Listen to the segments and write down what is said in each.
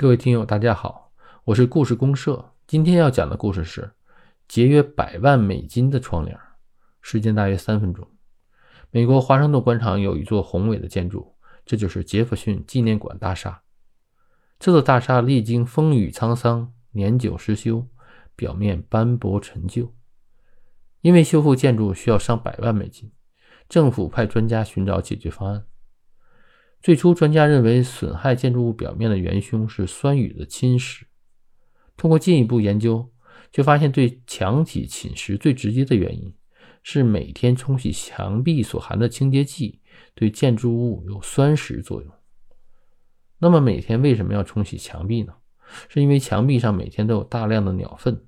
各位听友，大家好，我是故事公社。今天要讲的故事是节约百万美金的窗帘，时间大约三分钟。美国华盛顿广场有一座宏伟的建筑，这就是杰弗逊纪念馆大厦。这座大厦历经风雨沧桑，年久失修，表面斑驳陈旧。因为修复建筑需要上百万美金，政府派专家寻找解决方案。最初，专家认为损害建筑物表面的元凶是酸雨的侵蚀。通过进一步研究，却发现对墙体侵蚀最直接的原因是每天冲洗墙壁所含的清洁剂对建筑物有酸蚀作用。那么，每天为什么要冲洗墙壁呢？是因为墙壁上每天都有大量的鸟粪。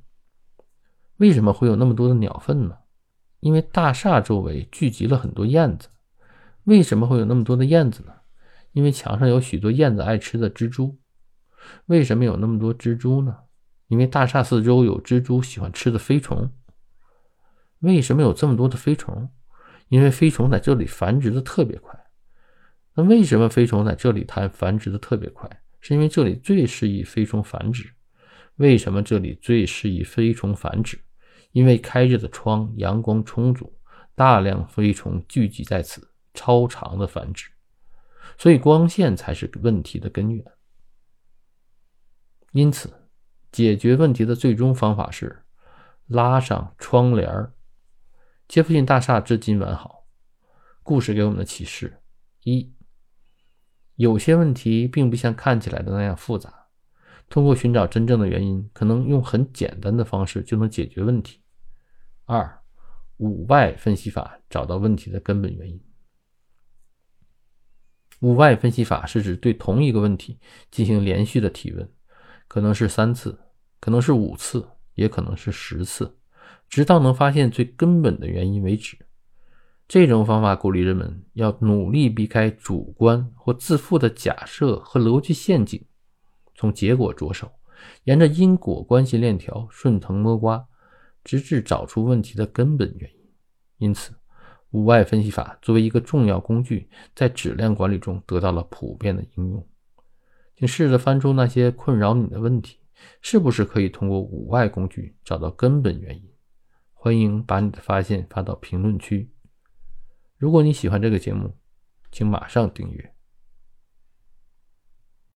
为什么会有那么多的鸟粪呢？因为大厦周围聚集了很多燕子。为什么会有那么多的燕子呢？因为墙上有许多燕子爱吃的蜘蛛，为什么有那么多蜘蛛呢？因为大厦四周有蜘蛛喜欢吃的飞虫。为什么有这么多的飞虫？因为飞虫在这里繁殖的特别快。那为什么飞虫在这里它繁殖的特别快？是因为这里最适宜飞虫繁殖。为什么这里最适宜飞虫繁殖？因为开着的窗，阳光充足，大量飞虫聚集在此，超长的繁殖。所以光线才是问题的根源。因此，解决问题的最终方法是拉上窗帘儿。杰弗逊大厦至今完好。故事给我们的启示：一，有些问题并不像看起来的那样复杂。通过寻找真正的原因，可能用很简单的方式就能解决问题。二，五 Y 分析法找到问题的根本原因。五 Y 分析法是指对同一个问题进行连续的提问，可能是三次，可能是五次，也可能是十次，直到能发现最根本的原因为止。这种方法鼓励人们要努力避开主观或自负的假设和逻辑陷阱，从结果着手，沿着因果关系链条顺藤摸瓜，直至找出问题的根本原因。因此。五 Y 分析法作为一个重要工具，在质量管理中得到了普遍的应用。请试着翻出那些困扰你的问题，是不是可以通过五 Y 工具找到根本原因？欢迎把你的发现发到评论区。如果你喜欢这个节目，请马上订阅。